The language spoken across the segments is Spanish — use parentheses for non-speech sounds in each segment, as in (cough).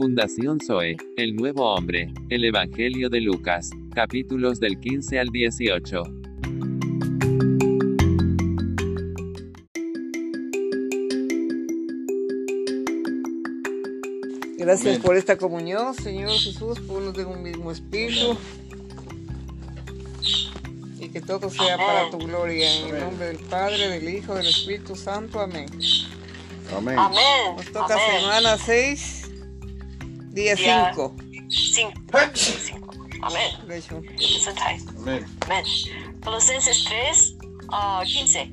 Fundación Zoe, El Nuevo Hombre, el Evangelio de Lucas, capítulos del 15 al 18. Gracias por esta comunión, Señor Jesús, por de un mismo espíritu. Y que todo sea para tu gloria. En el nombre del Padre, del Hijo, del Espíritu Santo. Amén. Amén. Amén. Nos toca Amén. semana 6, día Día 5. Cinco. Cinco. Amén. Gesundheit. Amén. Amén. Colosenses 3, ah, 15.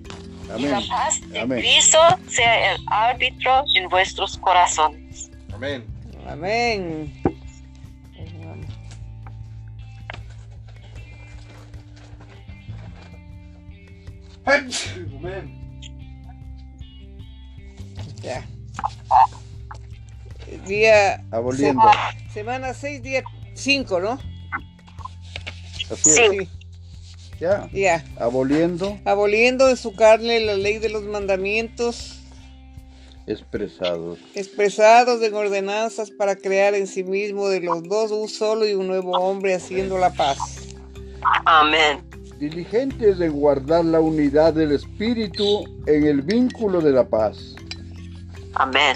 Y la Amén. paz de Amén. Cristo sea el árbitro en vuestros corazones. Amén. Amén. Amén. Día. Aboliendo. Semana 6, día 5, ¿no? Así es. Sí. Sí. Ya. Ya. Aboliendo Aboliendo en su carne la ley de los mandamientos expresados. expresados en ordenanzas para crear en sí mismo de los dos un solo y un nuevo hombre haciendo la paz. Amén. Diligentes de guardar la unidad del espíritu en el vínculo de la paz. Amén.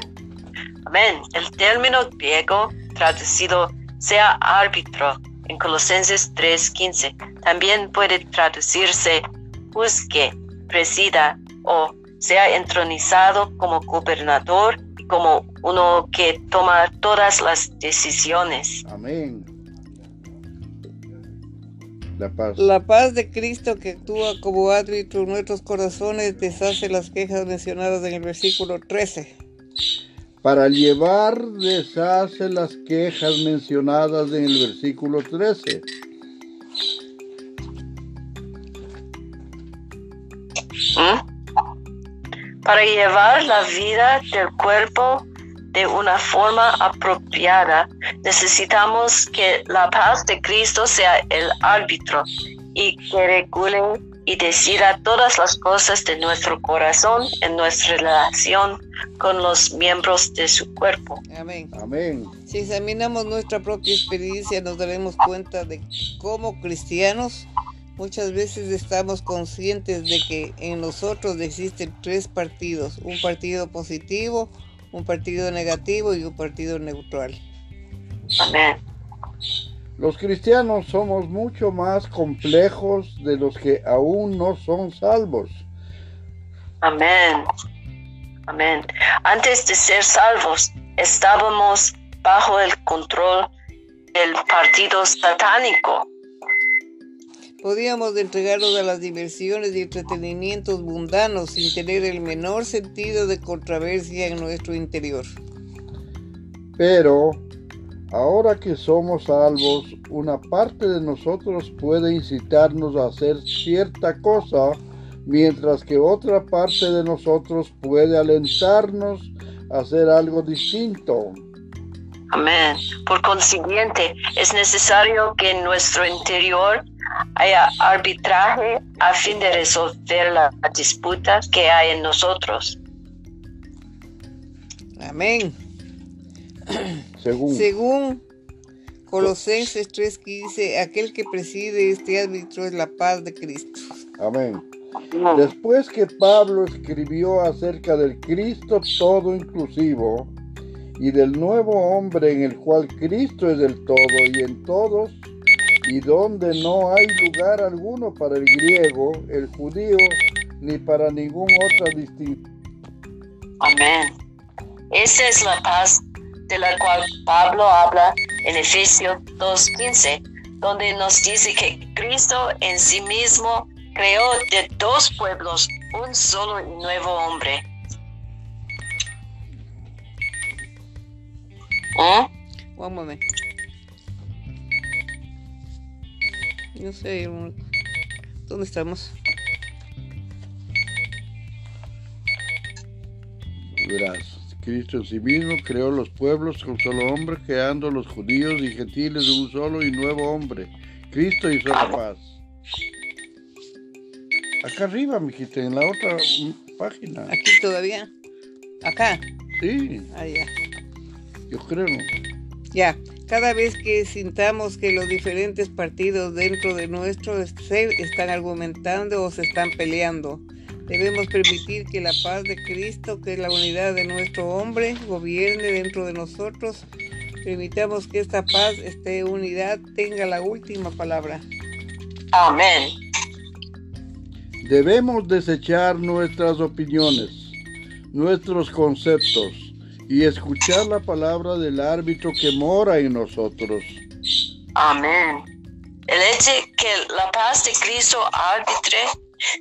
Amén. El término griego traducido sea árbitro en Colosenses 3:15 también puede traducirse juzgue, presida o sea entronizado como gobernador y como uno que toma todas las decisiones. Amén. La paz. La paz de Cristo que actúa como árbitro en nuestros corazones deshace las quejas mencionadas en el versículo 13. Para llevar deshace las quejas mencionadas en el versículo 13. ¿Mm? Para llevar la vida del cuerpo de una forma apropiada, necesitamos que la paz de Cristo sea el árbitro y que regule y decida todas las cosas de nuestro corazón en nuestra relación con los miembros de su cuerpo. Amén. Amén. Si examinamos nuestra propia experiencia nos daremos cuenta de cómo cristianos muchas veces estamos conscientes de que en nosotros existen tres partidos, un partido positivo, un partido negativo y un partido neutral. Amén. Los cristianos somos mucho más complejos de los que aún no son salvos. Amén. Amén. Antes de ser salvos, estábamos bajo el control del partido satánico. Podíamos entregarnos a las diversiones y entretenimientos mundanos sin tener el menor sentido de controversia en nuestro interior. Pero ahora que somos salvos, una parte de nosotros puede incitarnos a hacer cierta cosa, mientras que otra parte de nosotros puede alentarnos a hacer algo distinto. Amén. Por consiguiente, es necesario que en nuestro interior haya arbitraje a fin de resolver la disputa que hay en nosotros. Amén. Según Según Colosenses 3:15, aquel que preside este árbitro es la paz de Cristo. Amén. Después que Pablo escribió acerca del Cristo todo inclusivo y del nuevo hombre en el cual Cristo es del todo y en todos, y donde no hay lugar alguno para el griego, el judío, ni para ningún otra distinción. Amén. Esa es la paz de la cual Pablo habla en Efesios 2.15, donde nos dice que Cristo en sí mismo creó de dos pueblos un solo y nuevo hombre. ¿Mm? Un momento. No sé, ¿dónde estamos? Verás, Cristo en sí mismo creó los pueblos con solo hombre, creando los judíos y gentiles de un solo y nuevo hombre. Cristo hizo la paz. Acá arriba, mijita, en la otra página. Aquí todavía. Acá. Sí, Ah, ya. yo creo. Ya, cada vez que sintamos que los diferentes partidos dentro de nuestro ser están argumentando o se están peleando, debemos permitir que la paz de Cristo, que es la unidad de nuestro hombre, gobierne dentro de nosotros. Permitamos que esta paz, esta unidad, tenga la última palabra. Amén. Debemos desechar nuestras opiniones, nuestros conceptos y escuchar la palabra del árbitro que mora en nosotros. Amén. El hecho que la paz de Cristo arbitre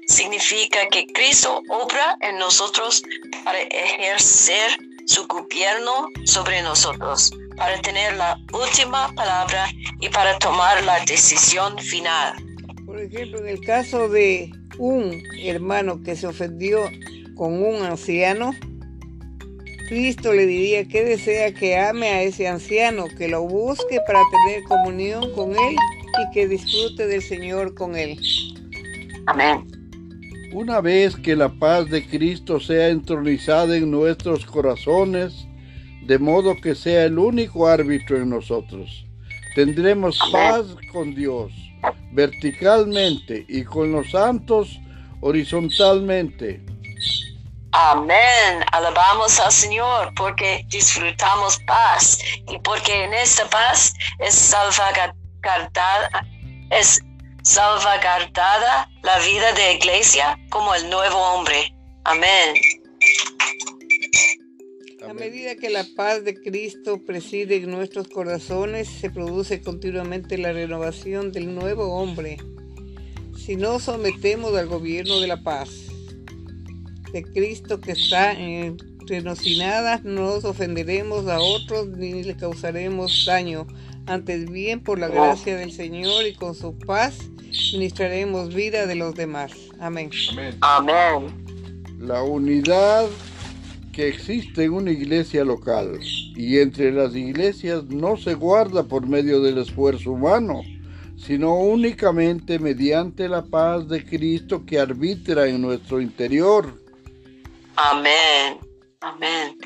significa que Cristo obra en nosotros para ejercer su gobierno sobre nosotros, para tener la última palabra y para tomar la decisión final. Por ejemplo, en el caso de un hermano que se ofendió con un anciano, Cristo le diría que desea que ame a ese anciano, que lo busque para tener comunión con él y que disfrute del Señor con él. Amén. Una vez que la paz de Cristo sea entronizada en nuestros corazones, de modo que sea el único árbitro en nosotros, tendremos paz con Dios, verticalmente, y con los santos, horizontalmente. Amén. Alabamos al Señor porque disfrutamos paz y porque en esta paz es salvaguardada, es salvaguardada la vida de iglesia como el nuevo hombre. Amén. A medida que la paz de Cristo preside en nuestros corazones, se produce continuamente la renovación del nuevo hombre. Si no sometemos al gobierno de la paz, de Cristo que está entre nos y no nos ofenderemos a otros ni le causaremos daño. Antes bien, por la gracia del Señor y con su paz, ministraremos vida de los demás. Amén. Amén. La unidad que existe en una iglesia local y entre las iglesias no se guarda por medio del esfuerzo humano, sino únicamente mediante la paz de Cristo que arbitra en nuestro interior. Amén. Amén.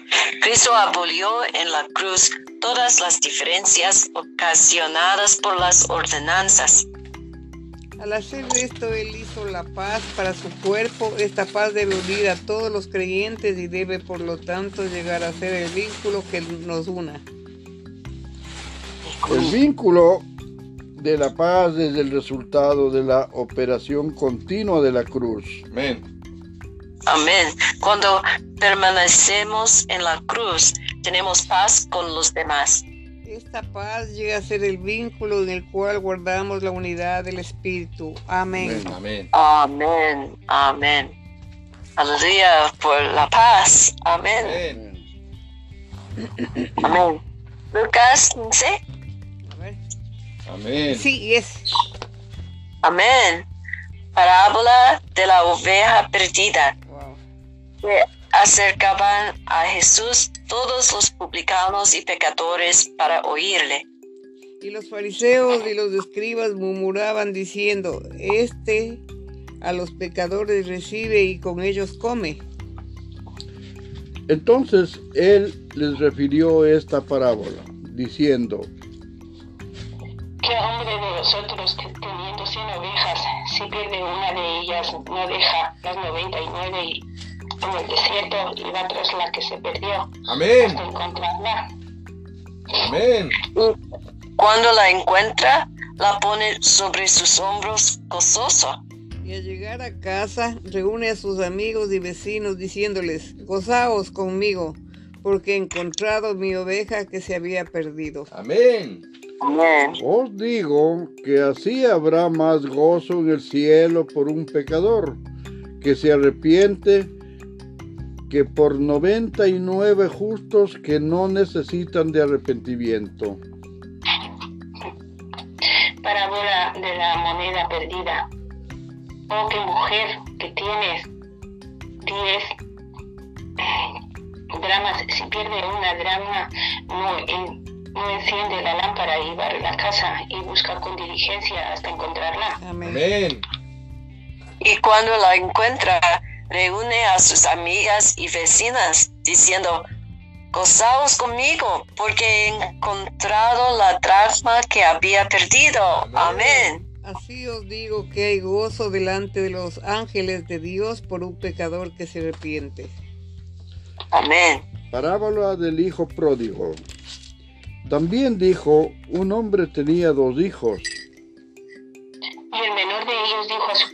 Cristo abolió en la cruz todas las diferencias ocasionadas por las ordenanzas. Al hacer esto, Él hizo la paz para su cuerpo. Esta paz debe unir a todos los creyentes y debe, por lo tanto, llegar a ser el vínculo que nos una. El vínculo de la paz es el resultado de la operación continua de la cruz. Amén. Amén. Cuando permanecemos en la cruz, tenemos paz con los demás. Esta paz llega a ser el vínculo en el cual guardamos la unidad del Espíritu. Amén. Amén. Amén. Amén. Aleluya por la paz. Amén. Amén. Amén. Lucas 15. A ver. Amén. Sí, es. Amén. Parábola de la oveja perdida. Se acercaban a Jesús todos los publicanos y pecadores para oírle. Y los fariseos y los escribas murmuraban diciendo, Este a los pecadores recibe y con ellos come. Entonces él les refirió esta parábola, diciendo, ¿Qué hombre de vosotros que teniendo cien ovejas, si pierde una de ellas, no deja las noventa y nueve y en el desierto y va tras la que se perdió Amén. hasta encontrarla? Amén. Cuando la encuentra, la pone sobre sus hombros gozoso. Y al llegar a casa, reúne a sus amigos y vecinos diciéndoles, Gozaos conmigo, porque he encontrado mi oveja que se había perdido. Amén. Amén. Os digo que así habrá más gozo en el cielo por un pecador que se arrepiente que por noventa y nueve justos que no necesitan de arrepentimiento. Parábola de la moneda perdida. Oh, qué mujer que tienes diez dramas, si pierde una drama, no, en- no enciende la lámpara y barre la casa y busca con diligencia hasta encontrarla. Amén. Amén. Y cuando la encuentra, reúne a sus amigas y vecinas, diciendo, gozaos conmigo, porque he encontrado la dracma que había perdido. Amén. Así os digo que hay gozo delante de los ángeles de Dios por un pecador que se arrepiente. Amén. Parábola del hijo pródigo. También dijo, un hombre tenía dos hijos. Y el menor de ellos dijo a su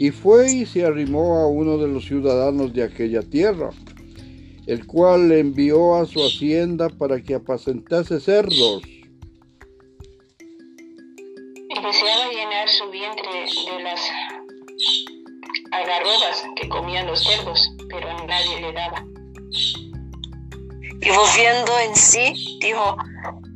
Y fue y se arrimó a uno de los ciudadanos de aquella tierra, el cual le envió a su hacienda para que apacentase cerdos. Y deseaba llenar su vientre de las algarrobas que comían los cerdos, pero nadie le daba. Y volviendo en sí, dijo,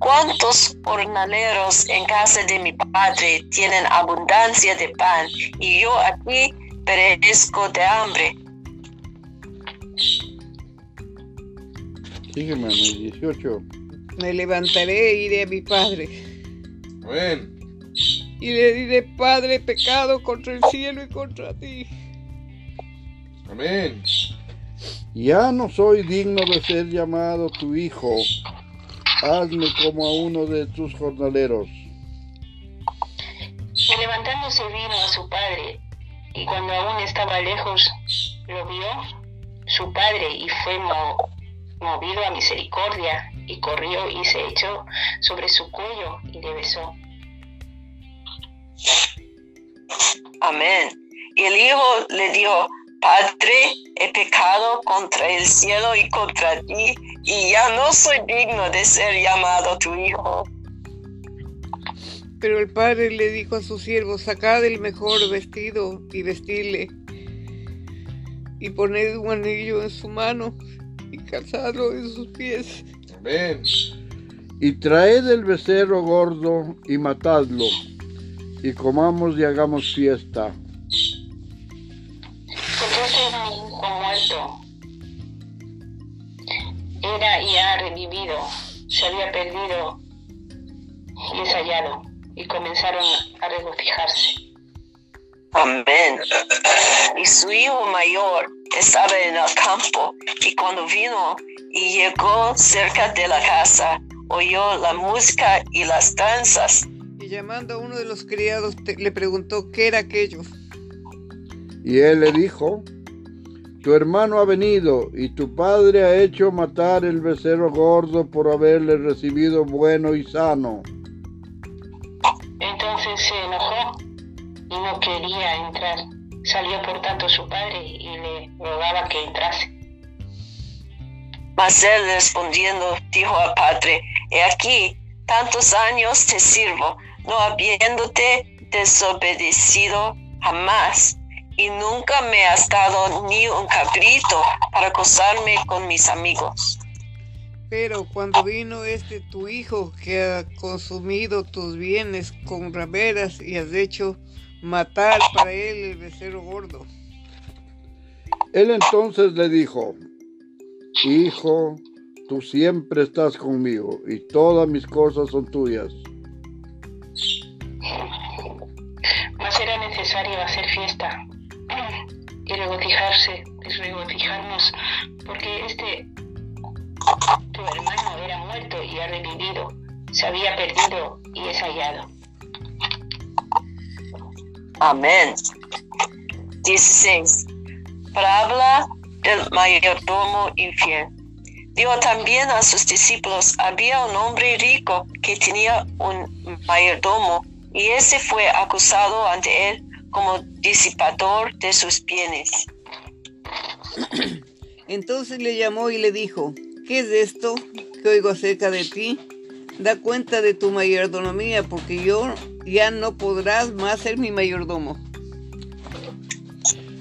¿cuántos jornaleros en casa de mi padre tienen abundancia de pan y yo aquí perezco de hambre? Sígueme, 18. Me levantaré e iré a mi padre. Amén. Y le diré, Padre, pecado contra el cielo y contra ti. Amén. Ya no soy digno de ser llamado tu hijo. Hazme como a uno de tus jornaleros. Y levantándose vino a su padre, y cuando aún estaba lejos, lo vio su padre y fue mo- movido a misericordia, y corrió y se echó sobre su cuello y le besó. Amén. Y el hijo le dijo, Padre, he pecado contra el cielo y contra ti, y ya no soy digno de ser llamado tu hijo. Pero el padre le dijo a su siervo, sacad el mejor vestido y vestidle, y poned un anillo en su mano y calzadlo en sus pies. Amén. Y traed el becerro gordo y matadlo, y comamos y hagamos fiesta. Hijo muerto. Era y ha revivido, se había perdido y es hallado. Y comenzaron a regocijarse. Amén. Y su hijo mayor estaba en el campo, y cuando vino y llegó cerca de la casa, oyó la música y las danzas. Y llamando a uno de los criados te- le preguntó qué era aquello. Y él le dijo, tu hermano ha venido, y tu padre ha hecho matar el becerro gordo por haberle recibido bueno y sano. Entonces se enojó y no quería entrar. Salió por tanto su padre y le rogaba que entrase. Mas él respondiendo dijo al padre, he aquí, tantos años te sirvo, no habiéndote desobedecido jamás, y nunca me has dado ni un cabrito para gozarme con mis amigos. Pero cuando vino este tu hijo que ha consumido tus bienes con rameras y has hecho matar para él el becerro gordo. Él entonces le dijo, Hijo, tú siempre estás conmigo, y todas mis cosas son tuyas. Mas era necesario hacer fiesta y regocijarse, y regocijarnos, porque este tu hermano era muerto y ha revivido, se había perdido y es hallado. Amén. 16. Parábola del mayordomo infiel. Dijo también a sus discípulos, había un hombre rico que tenía un mayordomo y ese fue acusado ante él como disipador de sus bienes. Entonces le llamó y le dijo, ¿qué es esto que oigo acerca de ti? Da cuenta de tu mayordomía, porque yo ya no podrás más ser mi mayordomo.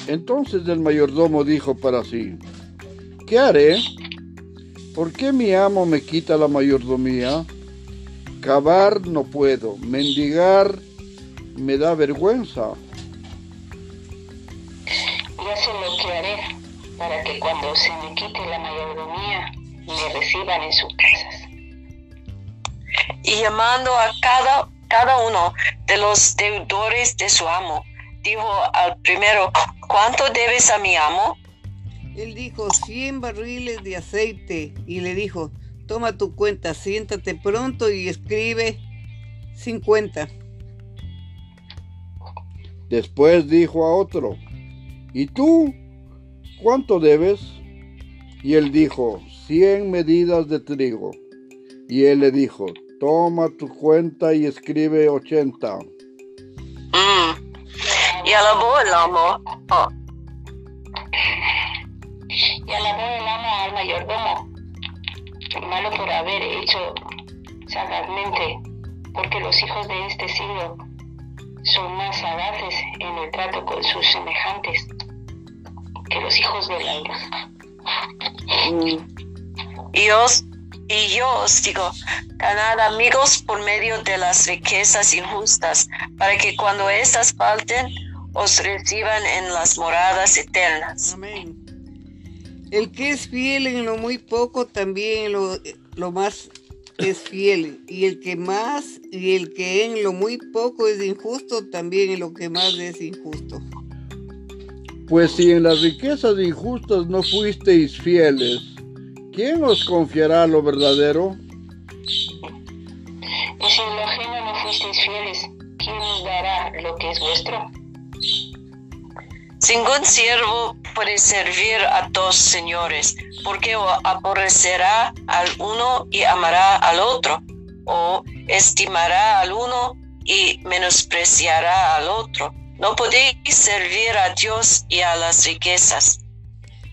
Entonces el mayordomo dijo para sí, ¿qué haré? ¿Por qué mi amo me quita la mayordomía? Cavar no puedo, mendigar me da vergüenza. Para que cuando se me quite la mayordomía me reciban en sus casas. Y llamando a cada, cada uno de los deudores de su amo, dijo al primero, ¿cuánto debes a mi amo? Él dijo, cien barriles de aceite. Y le dijo, toma tu cuenta, siéntate pronto y escribe cincuenta. Después dijo a otro, ¿y tú cuánto debes? Y él dijo, cien medidas de trigo. Y él le dijo, toma tu cuenta y escribe ochenta. Mm. Y alabó el amo. Y alabó el amo al mayordomo, malo por haber hecho sagazmente, porque los hijos de este siglo son más sagaces en el trato con sus semejantes que los hijos de la luz. Y, os, y yo os digo, ganad amigos por medio de las riquezas injustas, para que cuando éstas falten, os reciban en las moradas eternas. Amén. El que es fiel en lo muy poco, también en lo, lo más es fiel. Y el que más y el que en lo muy poco es injusto, también en lo que más es injusto. Pues si en las riquezas injustas no fuisteis fieles, ¿quién os confiará lo verdadero? Y si en lo ajeno no fuisteis fieles, ¿quién os dará lo que es vuestro? Ningún siervo puede servir a dos señores, porque o aborrecerá al uno y amará al otro, o estimará al uno y menospreciará al otro. No podéis servir a Dios y a las riquezas.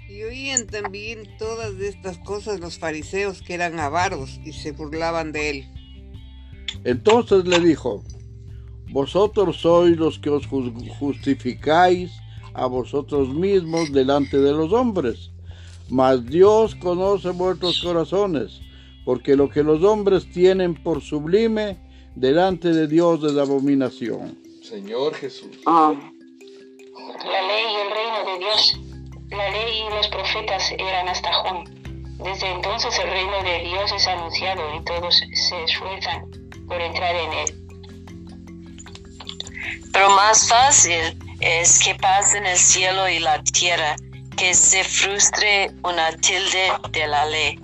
Y oían también todas estas cosas los fariseos que eran avaros y se burlaban de él. Entonces le dijo, vosotros sois los que os justificáis a vosotros mismos delante de los hombres, mas Dios conoce vuestros corazones, porque lo que los hombres tienen por sublime delante de Dios es abominación. Señor Jesús. La ley y el reino de Dios, la ley y los profetas eran hasta Juan. Desde entonces el reino de Dios es anunciado y todos se esfuerzan por entrar en él. Pero más fácil es que pasen el cielo y la tierra, que se frustre una tilde de la ley.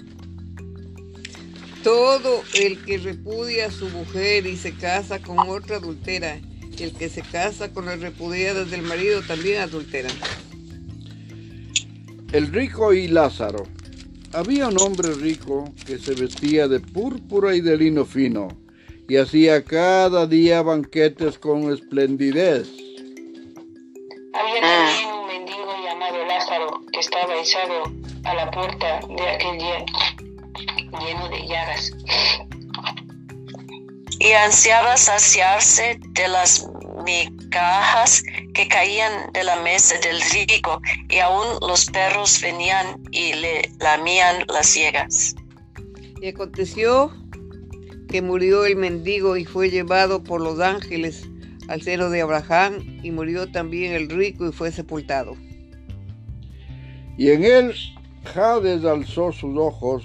Todo el que repudia a su mujer y se casa con otra adultera, el que se casa con las repudiadas del marido también adulteran. El rico y Lázaro. Había un hombre rico que se vestía de púrpura y de lino fino, y hacía cada día banquetes con esplendidez. Había también un mendigo llamado Lázaro que estaba echado a la puerta de aquel día lleno de llagas. Y ansiaba saciarse de las migajas que caían de la mesa del rico, y aún los perros venían y le lamían las llagas. Y aconteció que murió el mendigo y fue llevado por los ángeles al seno de Abraham, y murió también el rico y fue sepultado. Y en él Hades alzó sus ojos,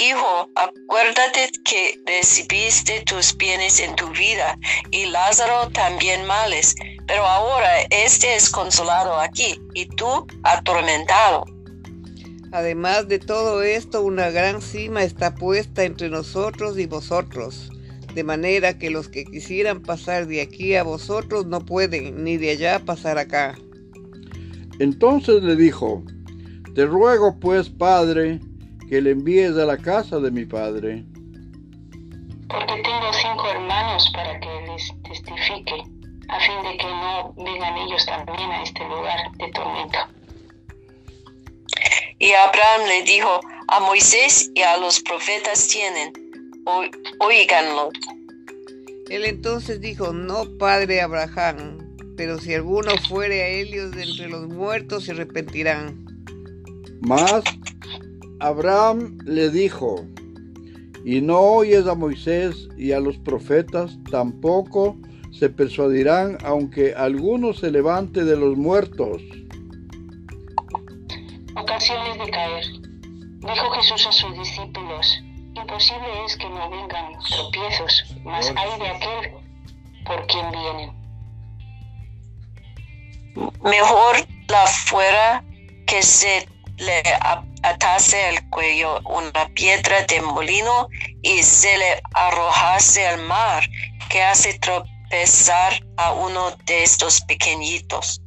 Hijo, acuérdate que recibiste tus bienes en tu vida y Lázaro también males, pero ahora este es consolado aquí y tú atormentado. Además de todo esto, una gran cima está puesta entre nosotros y vosotros, de manera que los que quisieran pasar de aquí a vosotros no pueden, ni de allá pasar acá. Entonces le dijo, Te ruego pues, Padre, que le envíes a la casa de mi padre. Porque tengo cinco hermanos para que les testifique, a fin de que no vengan ellos también a este lugar de tormento. Y Abraham le dijo, a Moisés y a los profetas tienen, oíganlo. Él entonces dijo, no, padre Abraham, pero si alguno fuere a ellos de entre los muertos se arrepentirán. Mas Abraham le dijo, y no oyes a Moisés y a los profetas, tampoco se persuadirán aunque alguno se levante de los muertos. Ocasiones de caer. Dijo Jesús a sus discípulos, imposible es que no vengan tropiezos, mas hay de aquel por quien vienen. Mejor la fuera que se le atase al cuello una piedra de molino y se le arrojase al mar, que hace tropezar a uno de estos pequeñitos.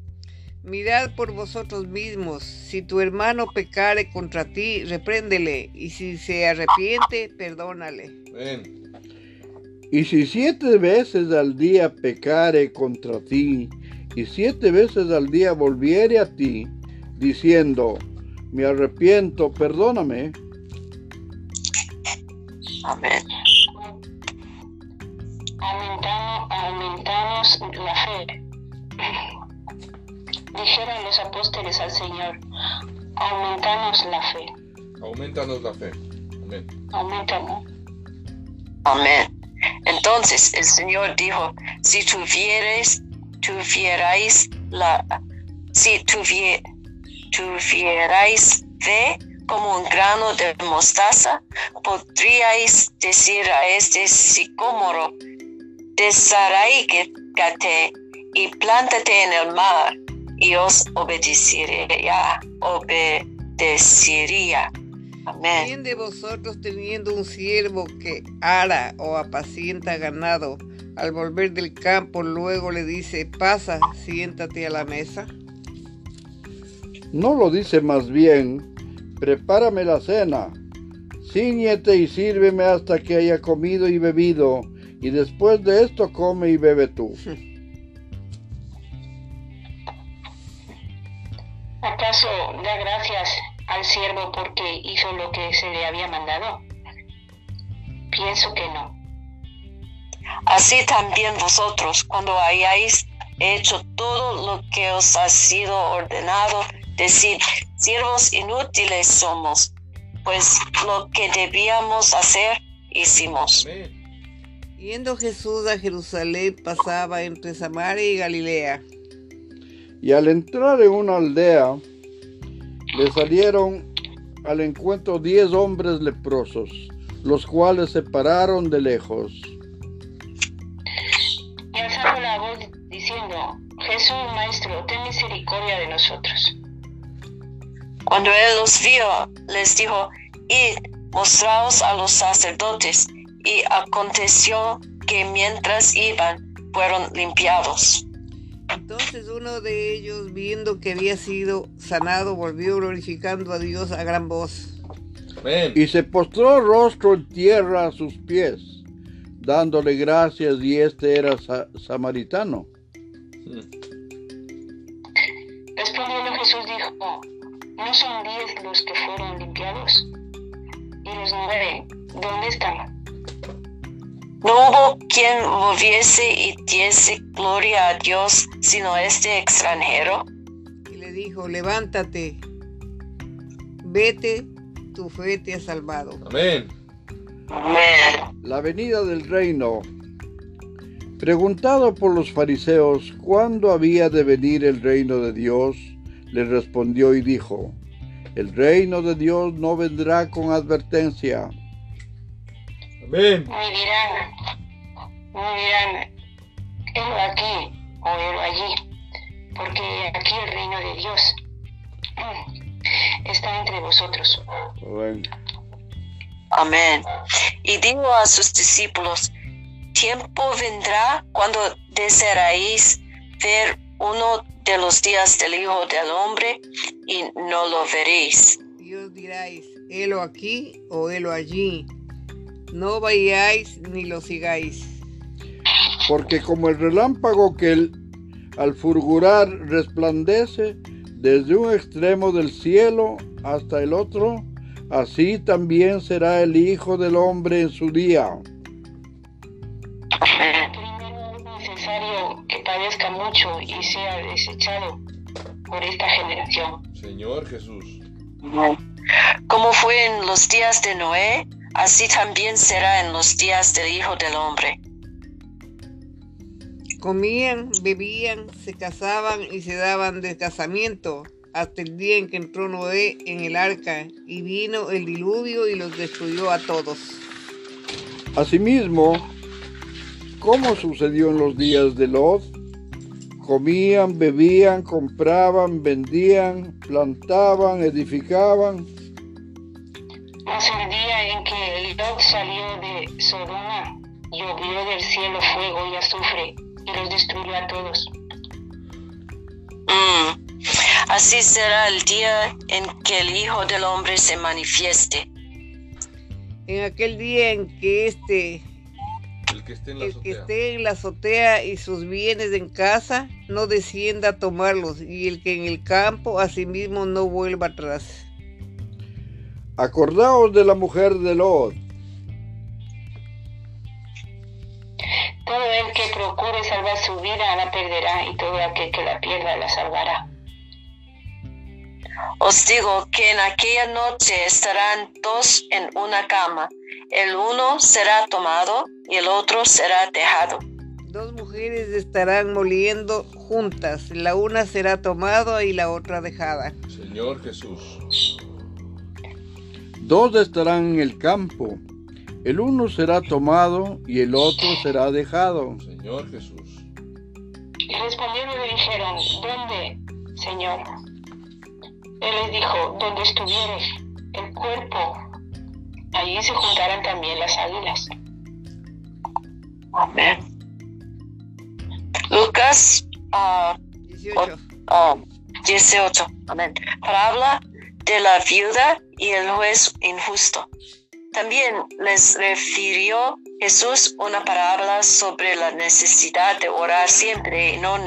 Mirad por vosotros mismos, si tu hermano pecare contra ti, repréndele, y si se arrepiente, perdónale. Amén. Y si siete veces al día pecare contra ti, y siete veces al día volviere a ti, diciendo, me arrepiento, perdóname, Amén. Aumentamos, aumentamos la fe. Dijeron los apóstoles al Señor, aumentamos la fe, Aumentanos la fe. Amén. aumentamos. Amén. Entonces el Señor dijo, si tuvierais, tuvierais la, si tuvie- tuvierais fe como un grano de mostaza, podríais decir a este sicómoro, desarraígate y plántate en el mar, y os obedecería, obedecería. Amén. ¿Quién de vosotros teniendo un siervo que ara o apacienta ganado, al volver del campo luego le dice, pasa, siéntate a la mesa? No lo dice más bien, prepárame la cena, ciñete y sírveme hasta que haya comido y bebido, y después de esto come y bebe tú. (laughs) ¿Acaso da gracias al siervo porque hizo lo que se le había mandado? Pienso que no. Así también vosotros, cuando hayáis hecho todo lo que os ha sido ordenado, decid, siervos inútiles somos, pues lo que debíamos hacer, hicimos. Amén. Yendo Jesús a Jerusalén pasaba entre Samaria y Galilea. Y al entrar en una aldea, le salieron al encuentro diez hombres leprosos, los cuales se pararon de lejos. Y alzando la voz diciendo, Jesús Maestro, ten misericordia de nosotros. Cuando él los vio, les dijo, id, mostraos a los sacerdotes. Y aconteció que mientras iban, fueron limpiados. Entonces uno de ellos, viendo que había sido sanado, volvió glorificando a Dios a gran voz. Amén. Y se postró rostro en tierra a sus pies, dándole gracias, y este era sa- samaritano. Respondiendo Jesús dijo, ¿no son diez los que fueron limpiados? Y los nueve, ¿dónde están? No hubo quien volviese y diese gloria a Dios, sino este extranjero. Y le dijo, levántate, vete, tu fe te ha salvado. Amén. Amén. La venida del reino. Preguntado por los fariseos cuándo había de venir el reino de Dios, le respondió y dijo, el reino de Dios no vendrá con advertencia, Amén. Me dirán, me dirán, helo aquí o helo allí, porque aquí el reino de Dios mm, está entre vosotros. Amén. Amén. Y dijo a sus discípulos, tiempo vendrá cuando desearéis ver uno de los días del Hijo del Hombre y no lo veréis. Y os diráis, helo aquí o helo allí. No vayáis ni lo sigáis. Porque como el relámpago que el, al fulgurar resplandece desde un extremo del cielo hasta el otro, así también será el Hijo del Hombre en su día. Necesario que padezca mucho y sea desechado por esta generación. Señor Jesús. Como fue en los días de Noé, así también será en los días del Hijo del Hombre. Comían, bebían, se casaban y se daban de casamiento hasta el día en que entró Noé en el arca y vino el diluvio y los destruyó a todos. Asimismo, como sucedió en los días de Lot, comían, bebían, compraban, vendían, plantaban, edificaban. Mas el día en que Lot salió de Sodoma, llovió del cielo fuego y azufre y los destruyó a todos. Mm. Así será el día en que el Hijo del Hombre se manifieste. En aquel día en que este, El que esté en la el que azotea. esté en la azotea y sus bienes en casa, no descienda a tomarlos, y el que en el campo asimismo no vuelva atrás. Acordaos de la mujer de Lot, Todo el que procure salvar su vida la perderá y todo aquel que la pierda la salvará. Os digo que en aquella noche estarán dos en una cama. El uno será tomado y el otro será dejado. Dos mujeres estarán moliendo juntas, la una será tomada y la otra dejada. Señor Jesús. dos estarán en el campo, el uno será tomado y el otro será dejado. Señor Jesús. Y respondieron y le dijeron, ¿dónde, Señor? Él les dijo, donde estuviere el cuerpo, allí se juntarán también las águilas. Amén. Lucas ah, 18. ah, 18. Amén. Parábola de la viuda y el juez injusto. También les refirió Jesús una parábola sobre la necesidad de orar siempre y no,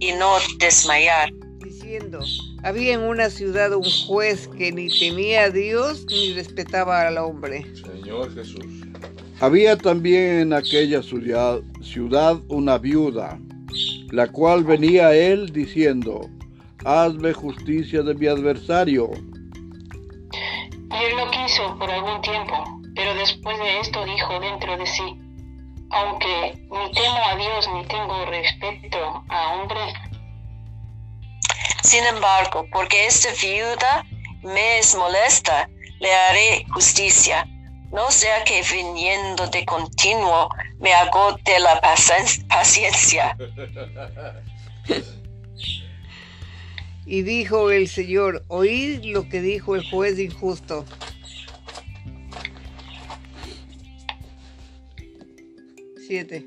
y no desmayar. diciendo, había en una ciudad un juez que ni temía a Dios ni respetaba al hombre. Señor Jesús. Había también en aquella ciudad, una viuda, la cual venía a él diciendo, hazme justicia de mi adversario. Y él lo quiso por algún tiempo, pero después de esto dijo dentro de sí, aunque ni temo a Dios ni tengo respeto a hombre, Sin embargo, porque esta viuda me es molesta, le haré justicia. No sea que viniendo de continuo me agote la pacien- paciencia. Y dijo el Señor, oíd lo que dijo el juez injusto. Siete.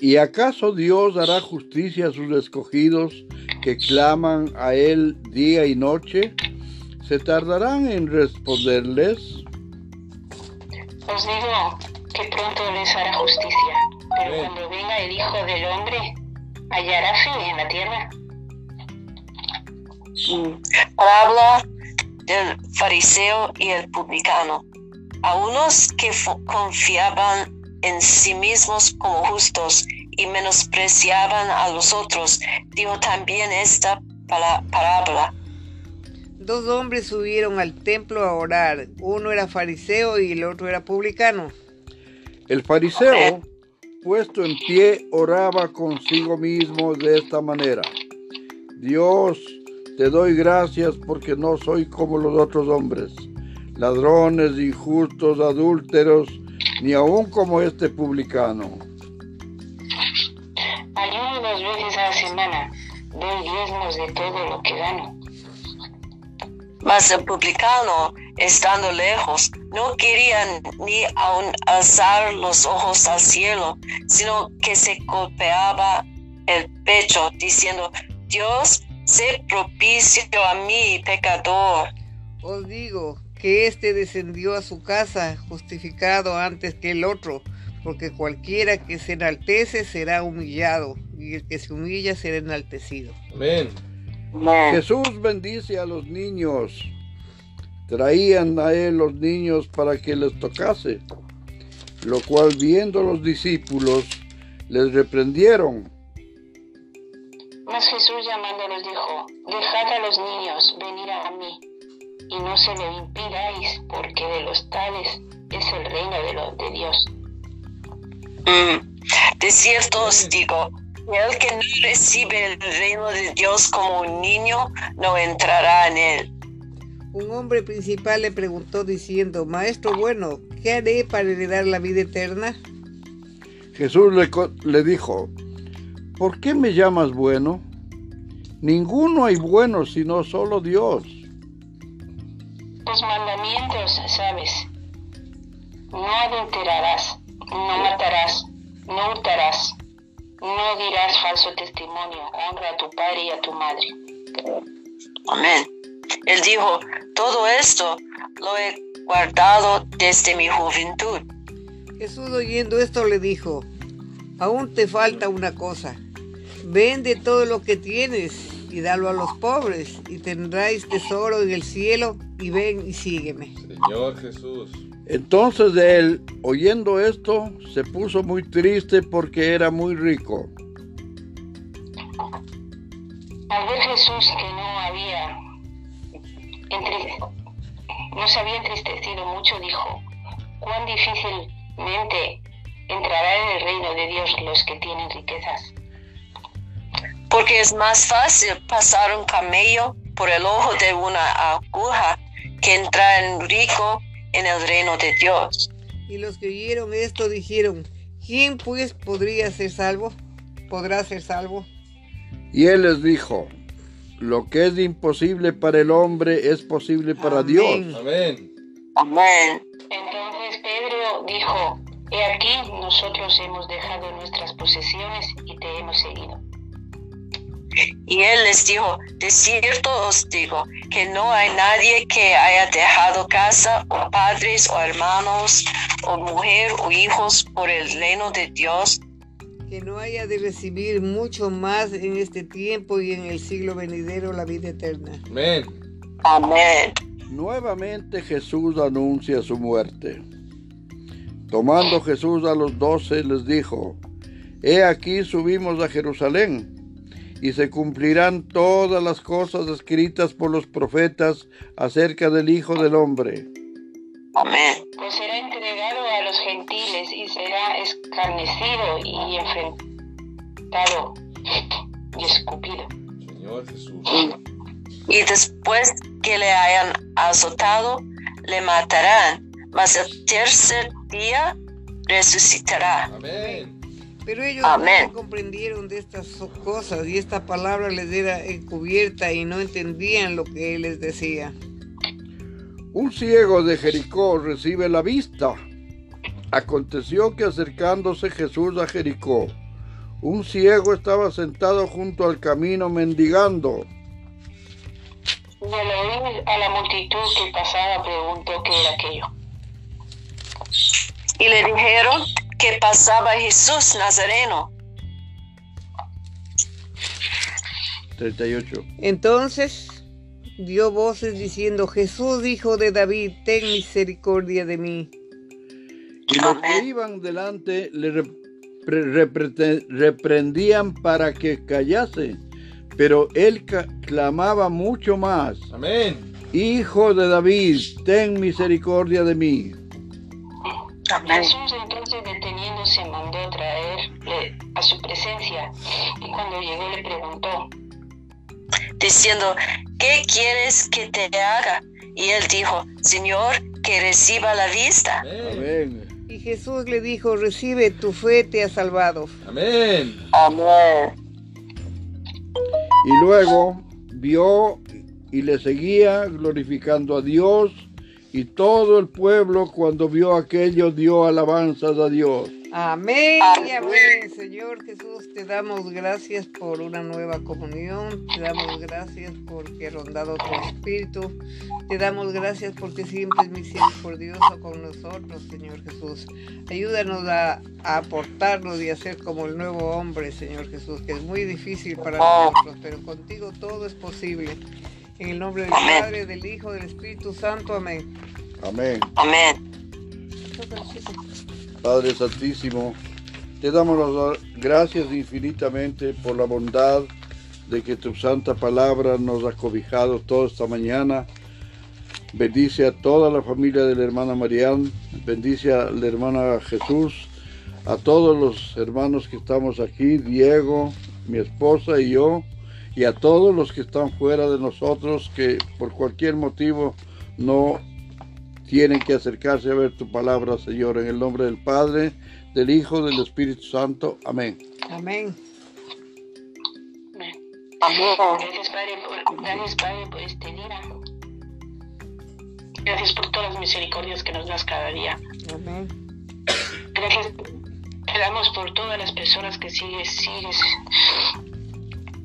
¿Y acaso Dios hará justicia a sus escogidos que claman a Él día y noche? ¿Se tardarán en responderles? os digo que pronto les hará justicia, pero cuando venga el Hijo del Hombre, hallará fe en la tierra. Parábola del fariseo y el publicano. A unos que confiaban en sí mismos como justos y menospreciaban a los otros, dijo también esta parábola. Dos hombres subieron al templo a orar. Uno era fariseo y el otro era publicano. El fariseo, puesto en pie, oraba consigo mismo de esta manera. Dios, te doy gracias porque no soy como los otros hombres, ladrones, injustos, adúlteros, ni aun como este publicano. Semana, de todo lo que gano. Mas el publicano, estando lejos, no quería ni aun alzar los ojos al cielo, sino que se golpeaba el pecho, diciendo, Dios, sé propicio a mí, pecador. Os digo que éste descendió a su casa justificado antes que el otro, porque cualquiera que se enaltece será humillado, y el que se humilla será enaltecido. Amén. Jesús bendice a los niños. Traían a él los niños para que les tocase, lo cual viendo los discípulos les reprendieron. Mas Jesús llamándolos dijo, dejad a los niños venir a mí, y no se lo impidáis, porque de los tales es el reino de, lo- de Dios. Mm. De cierto os digo, el que no recibe el reino de Dios como un niño, no entrará en él. Un hombre principal le preguntó diciendo, Maestro bueno, ¿qué haré para heredar la vida eterna? Jesús le, dijo, ¿por qué me llamas bueno? Ninguno hay bueno sino solo Dios. Los mandamientos, sabes, no adulterarás, no matarás, no hurtarás, no dirás falso testimonio, honra a tu padre y a tu madre. Amén. Él dijo, todo esto lo he guardado desde mi juventud. Jesús oyendo esto le dijo, aún te falta una cosa, vende todo lo que tienes y dalo a los pobres y tendráis tesoro en el cielo y ven y sígueme. Señor Jesús. Entonces él, oyendo esto, se puso muy triste porque era muy rico. Al ver Jesús que no había entre- no se había entristecido mucho, dijo, cuán difícilmente entrará en el reino de Dios los que tienen riquezas. Porque es más fácil pasar un camello por el ojo de una aguja que entrar en rico en el reino de Dios. Y los que oyeron esto dijeron, ¿quién pues podría ser salvo? ¿Podrá ser salvo? Y él les dijo, lo que es imposible para el hombre es posible para Amén. Dios. Amén. Amén. Entonces Pedro dijo, he aquí nosotros hemos dejado nuestras posesiones y te hemos seguido. Y él les dijo, de cierto os digo, que no hay nadie que haya dejado casa, o padres, o hermanos, o mujer, o hijos por el reino de Dios, Que no haya de recibir mucho más en este tiempo y en el siglo venidero la vida eterna. Amén. Amén. Nuevamente Jesús anuncia su muerte. Tomando Jesús a los doce les dijo, He aquí subimos a Jerusalén, y se cumplirán todas las cosas escritas por los profetas acerca del Hijo del Hombre. Amén. Pues será entregado a los gentiles y será escarnecido y enfrentado y escupido. Señor Jesús. Y después que le hayan azotado, le matarán, mas el tercer día resucitará. Amén. Pero ellos Amén. no comprendieron de estas cosas y esta palabra les era encubierta y no entendían lo que él les decía. Un ciego de Jericó recibe la vista. Aconteció que acercándose Jesús a Jericó, un ciego estaba sentado junto al camino mendigando. Y al oír a la multitud que pasaba preguntó qué era aquello. Y le dijeron que pasaba Jesús Nazareno. 38. Entonces dio voces diciendo, Jesús, hijo de David, ten misericordia de mí. Y los que iban delante le repre- reprendían para que callase, pero él clamaba mucho más, Amén. Hijo de David, ten misericordia de mí. Amén. Jesús entonces deteniéndose mandó traerle a su presencia y cuando llegó le preguntó, Diciendo, ¿qué quieres que te haga? Y él dijo, Señor, que reciba la vista. Amén. Y Jesús le dijo, recibe, tu fe te ha salvado. Amén. Amén. Y luego vio y le seguía glorificando a Dios, y todo el pueblo cuando vio aquello dio alabanzas a Dios. Amén amén, Señor Jesús, te damos gracias por una nueva comunión, te damos gracias porque has rondado tu espíritu, te damos gracias porque siempre es misericordioso con nosotros, Señor Jesús. Ayúdanos a, a aportarnos y a ser como el nuevo hombre, Señor Jesús, que es muy difícil para nosotros, pero contigo todo es posible. En el nombre del Amén. Padre, del Hijo, del Espíritu Santo, amén. Amén. Amén. Padre Santísimo, te damos las gracias infinitamente por la bondad de que tu santa palabra nos ha cobijado toda esta mañana. Bendice a toda la familia de la hermana Marián, bendice a la hermana Jesús, a todos los hermanos que estamos aquí, Diego, mi esposa y yo, y a todos los que están fuera de nosotros que por cualquier motivo no tienen que acercarse a ver tu palabra, Señor, en el nombre del Padre, del Hijo, del Espíritu Santo. Amén. Amén. Amén. Gracias, Padre, por, gracias, Padre, por este día. Gracias por todas las misericordias que nos das cada día. Amén. Gracias. Te damos por todas las personas que sigues, sigues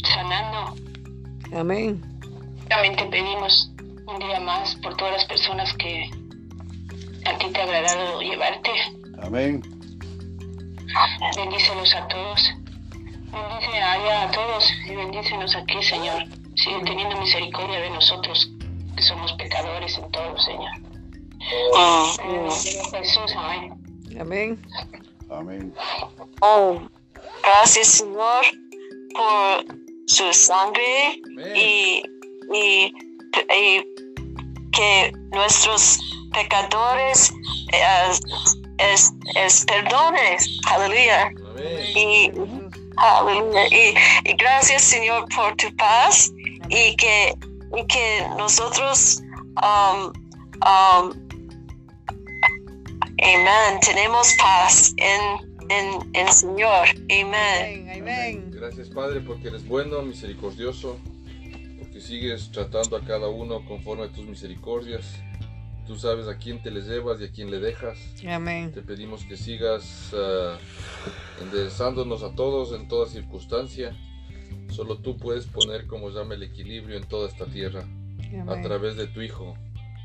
sanando. Amén. También te pedimos un día más por todas las personas que a ti te ha agradado llevarte. Amén. Bendícelos a todos. Bendice allá a todos y bendícenos aquí, Señor. Sigue teniendo misericordia de nosotros, que somos pecadores en todo, Señor. En el nombre de Jesús, amén. Amén. Amén. Oh, gracias Señor por su sangre Amén. y, y, y que nuestros pecadores eh, es, es perdones. Aleluya. Y, aleluya. Y, y gracias Señor por tu paz y que, y que nosotros um, um, Amén. Tenemos paz en, en, en Señor. Amén. Amén. Gracias, Padre, porque eres bueno, misericordioso, porque sigues tratando a cada uno conforme a tus misericordias. Tú sabes a quién te les llevas y a quién le dejas. Amén. Te pedimos que sigas ah, enderezándonos a todos en toda circunstancia. Solo tú puedes poner como llama el equilibrio en toda esta tierra a Amén. través de tu Hijo.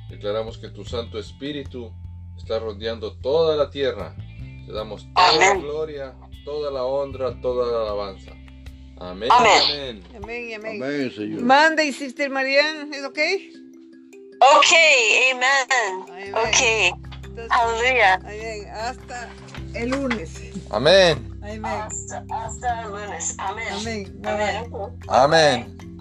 Declaramos que tu Santo Espíritu está rodeando toda la tierra. Te damos toda la gloria, toda la honra, toda la alabanza. Amén. Amén. Amén. Amén. y Amén. Amén, Señor. Manda y Sister Marian, ¿es ok? Ok, amén. Amén. Ok, Entonces, aleluya. amén. Hasta el lunes. Amén. Amén. Hasta, hasta el lunes. Amén. Amén. Bye. Amén. Amén.